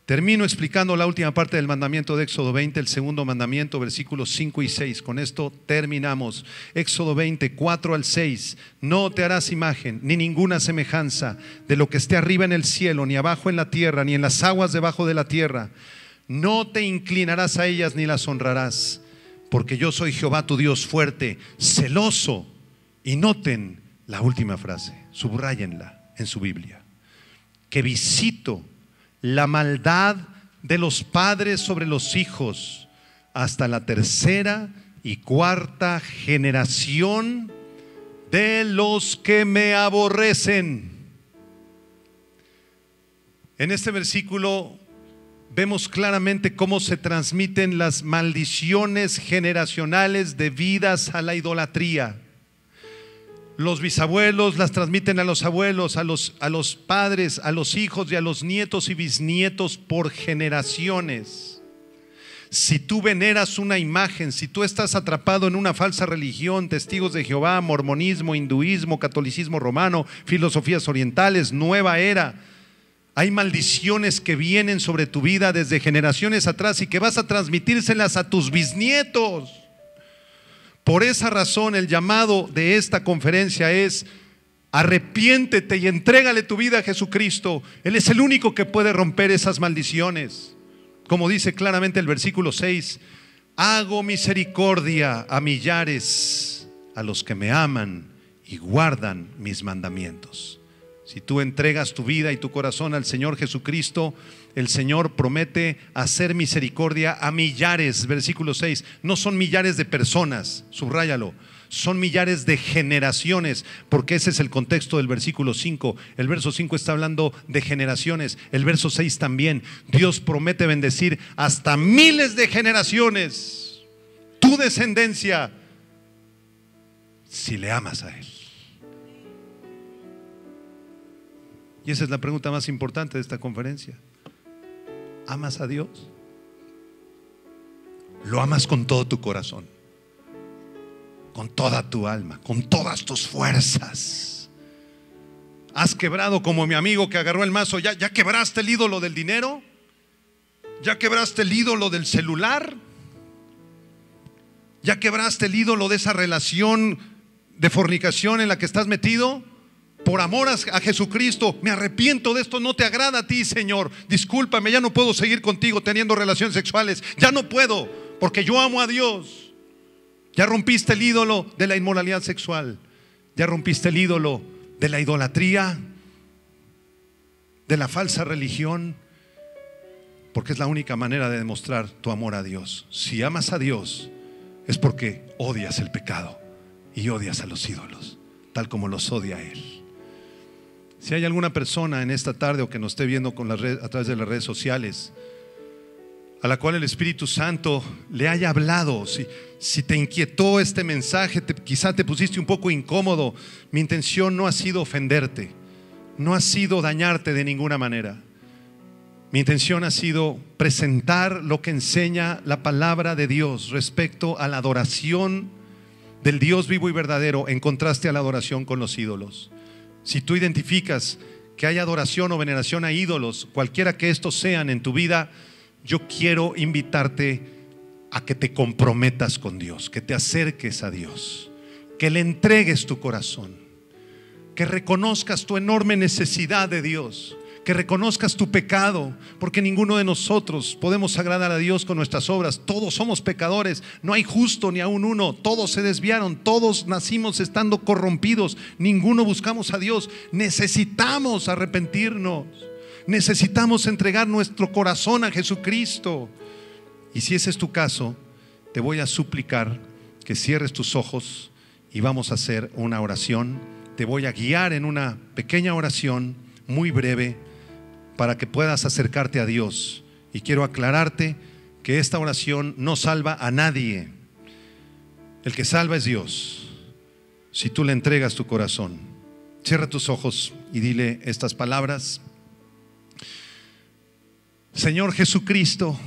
Termino explicando la última parte del mandamiento de Éxodo 20, el segundo mandamiento, versículos 5 y 6. Con esto terminamos. Éxodo 20, 4 al 6. No te harás imagen ni ninguna semejanza de lo que esté arriba en el cielo, ni abajo en la tierra, ni en las aguas debajo de la tierra. No te inclinarás a ellas ni las honrarás, porque yo soy Jehová tu Dios fuerte, celoso. Y noten la última frase, subrayenla en su Biblia, que visito la maldad de los padres sobre los hijos hasta la tercera y cuarta generación de los que me aborrecen. En este versículo vemos claramente cómo se transmiten las maldiciones generacionales debidas a la idolatría. Los bisabuelos las transmiten a los abuelos, a los, a los padres, a los hijos y a los nietos y bisnietos por generaciones. Si tú veneras una imagen, si tú estás atrapado en una falsa religión, testigos de Jehová, mormonismo, hinduismo, catolicismo romano, filosofías orientales, nueva era, Hay maldiciones que vienen sobre tu vida desde generaciones atrás y que vas a transmitírselas a tus bisnietos. Por esa razón el llamado de esta conferencia es arrepiéntete y entrégale tu vida a Jesucristo. Él es el único que puede romper esas maldiciones. Como dice claramente el versículo 6, hago misericordia a millares, a los que me aman y guardan mis mandamientos. Si tú entregas tu vida y tu corazón al Señor Jesucristo, el Señor promete hacer misericordia a millares, versículo 6. No son millares de personas, subráyalo, son millares de generaciones, porque ese es el contexto del versículo 5. El verso 5 está hablando de generaciones, el verso 6 también. Dios promete bendecir hasta miles de generaciones, tu descendencia, si le amas a Él. Y esa es la pregunta más importante de esta conferencia. ¿Amas a Dios? Lo amas con todo tu corazón, con toda tu alma, con todas tus fuerzas. ¿Has quebrado como mi amigo que agarró el mazo? ¿Ya, ya quebraste el ídolo del dinero? ¿Ya quebraste el ídolo del celular? ¿Ya quebraste el ídolo de esa relación de fornicación en la que estás metido? Por amor a, Jesucristo, me arrepiento de esto, no te agrada a ti, Señor. Discúlpame, ya no puedo seguir contigo teniendo relaciones sexuales. Ya no puedo, porque yo amo a Dios. Ya rompiste el ídolo de la inmoralidad sexual. Ya rompiste el ídolo de la idolatría, de la falsa religión, porque es la única manera de demostrar tu amor a Dios. Si amas a Dios, es porque odias el pecado y odias a los ídolos, tal como los odia Él. Si hay alguna persona en esta tarde o que nos esté viendo con la a través de las redes sociales, a la cual el Espíritu Santo le haya hablado, si, si te inquietó este mensaje, quizá te pusiste un poco incómodo, mi intención no ha sido ofenderte, no ha sido dañarte de ninguna manera. Mi intención ha sido presentar lo que enseña la palabra de Dios respecto a la adoración del Dios vivo y verdadero en contraste a la adoración con los ídolos. Si tú identificas que hay adoración o veneración a ídolos, cualquiera que estos sean en tu vida, yo quiero invitarte a que te comprometas con Dios, que te acerques a Dios, que le entregues tu corazón, que reconozcas tu enorme necesidad de Dios, que reconozcas tu pecado, porque ninguno de nosotros podemos agradar a Dios con nuestras obras. Todos somos pecadores, no hay justo ni aún uno, todos se desviaron, todos nacimos estando corrompidos, ninguno buscamos a Dios. Necesitamos arrepentirnos, necesitamos entregar nuestro corazón a Jesucristo. Y si ese es tu caso, te voy a suplicar que cierres tus ojos y vamos a hacer una oración. Te voy a guiar en una pequeña oración muy breve para que puedas acercarte a Dios. Y quiero aclararte que esta oración no salva a nadie. El que salva es Dios. Si tú le entregas tu corazón, cierra tus ojos y dile estas palabras. Señor Jesucristo,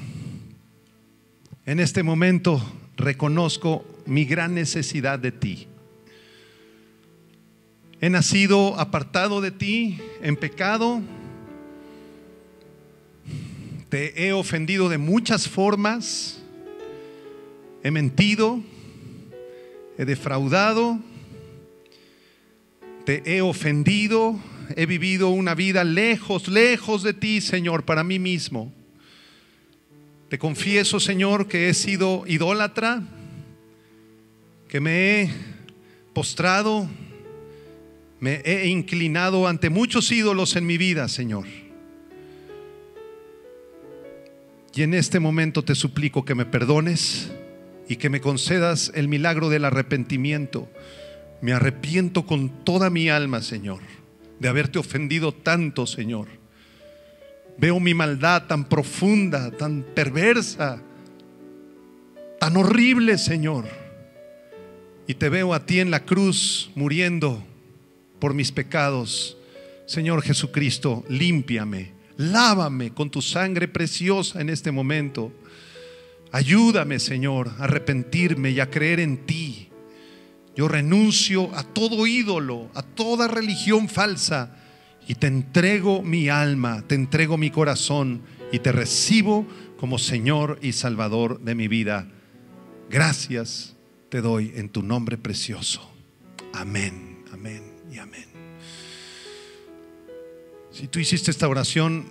en este momento reconozco mi gran necesidad de ti. He nacido apartado de ti en pecado te he ofendido de muchas formas. He mentido. He defraudado. Te he ofendido. He vivido una vida lejos, lejos de ti, Señor, para mí mismo. Te confieso, Señor, que he sido idólatra, que me he postrado, me he inclinado ante muchos ídolos en mi vida, Señor. Y en este momento te suplico que me perdones y que me concedas el milagro del arrepentimiento. Me arrepiento con toda mi alma, Señor, de haberte ofendido tanto, Señor. Veo mi maldad tan profunda, tan perversa, tan horrible, Señor. Y te veo a ti en la cruz muriendo por mis pecados. Señor Jesucristo, límpiame Lávame con tu sangre preciosa en este momento. Ayúdame, Señor, a arrepentirme y a creer en ti. Yo renuncio a todo ídolo, a toda religión falsa. y te entrego mi alma, te entrego mi corazón y te recibo como Señor y Salvador de mi vida. Gracias te doy en tu nombre precioso. Amén, amén y amén. Si tú hiciste esta oración,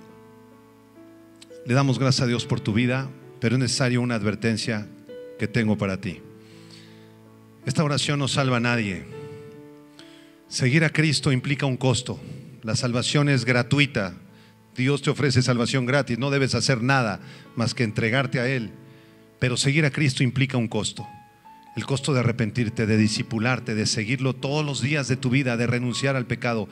le damos gracias a Dios por tu vida, pero es necesario una advertencia que tengo para ti. Esta oración no salva a nadie. Seguir a Cristo implica un costo. La salvación es gratuita. Dios te ofrece salvación gratis. No debes hacer nada más que entregarte a Él. Pero seguir a Cristo implica un costo. El costo de arrepentirte, de discipularte, de seguirlo todos los días de tu vida, de renunciar al pecado.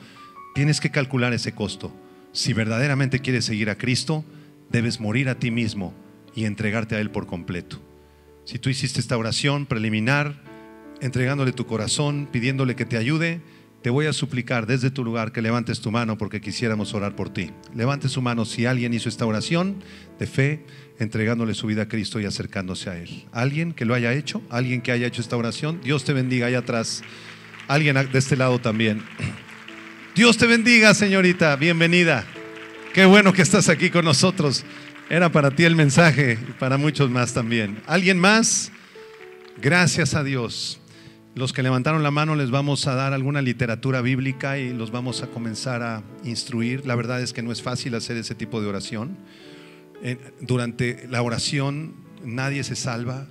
Tienes que calcular ese costo. Si verdaderamente quieres seguir a Cristo, debes morir a ti mismo y entregarte a Él por completo. Si tú hiciste esta oración preliminar, entregándole tu corazón, pidiéndole que te ayude, te voy a suplicar desde tu lugar que levantes tu mano porque quisiéramos orar por ti. Levante su mano si alguien hizo esta oración de fe, entregándole su vida a Cristo y acercándose a Él. ¿Alguien que lo haya hecho? ¿Alguien que haya hecho esta oración? Dios te bendiga allá atrás. Alguien de este lado también. Dios te bendiga, señorita. Bienvenida. Qué bueno que estás aquí con nosotros. Era para ti el mensaje y para muchos más también. ¿Alguien más? Gracias a Dios. Los que levantaron la mano les vamos a dar alguna literatura bíblica y los vamos a comenzar a instruir. La verdad es que no es fácil hacer ese tipo de oración. Durante la oración nadie se salva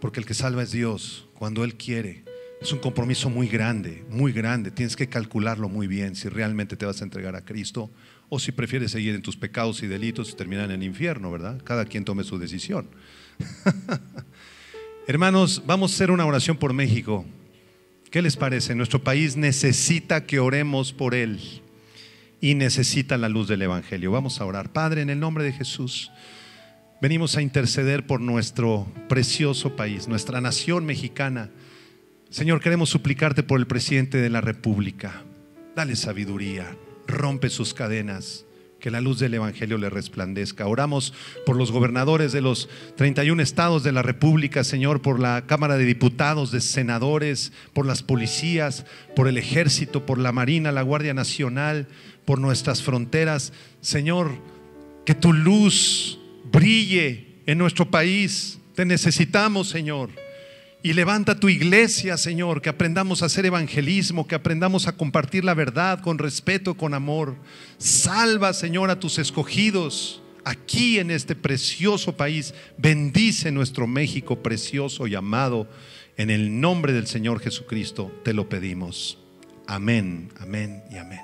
porque el que salva es Dios cuando Él quiere. Es un compromiso muy grande, muy grande. Tienes que calcularlo muy bien si realmente te vas a entregar a Cristo o si prefieres seguir en tus pecados y delitos y terminar en el infierno, ¿verdad? Cada quien tome su decisión. Hermanos, vamos a hacer una oración por México. ¿Qué les parece? Nuestro país necesita que oremos por él y necesita la luz del Evangelio. Vamos a orar. Padre, en el nombre de Jesús, venimos a interceder por nuestro precioso país, nuestra nación mexicana. Señor, queremos suplicarte por el presidente de la República. Dale sabiduría, rompe sus cadenas, que la luz del Evangelio le resplandezca. Oramos por los gobernadores de los 31 estados de la República, Señor, por la Cámara de Diputados, de senadores, por las policías, por el ejército, por la Marina, la Guardia Nacional, por nuestras fronteras. Señor, que tu luz brille en nuestro país. Te necesitamos, Señor. Y levanta tu iglesia, Señor, que aprendamos a hacer evangelismo, que aprendamos a compartir la verdad con respeto, con amor. Salva, Señor, a tus escogidos aquí en este precioso país. Bendice nuestro México precioso y amado. En el nombre del Señor Jesucristo te lo pedimos. Amén, amén y amén.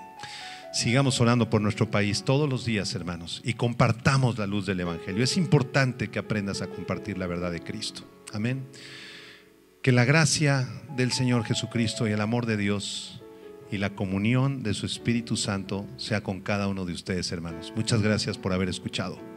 Sigamos orando por nuestro país todos los días, hermanos, y compartamos la luz del Evangelio. Es importante que aprendas a compartir la verdad de Cristo. Amén. Que la gracia del Señor Jesucristo y el amor de Dios y la comunión de su Espíritu Santo sea con cada uno de ustedes, hermanos. Muchas gracias por haber escuchado.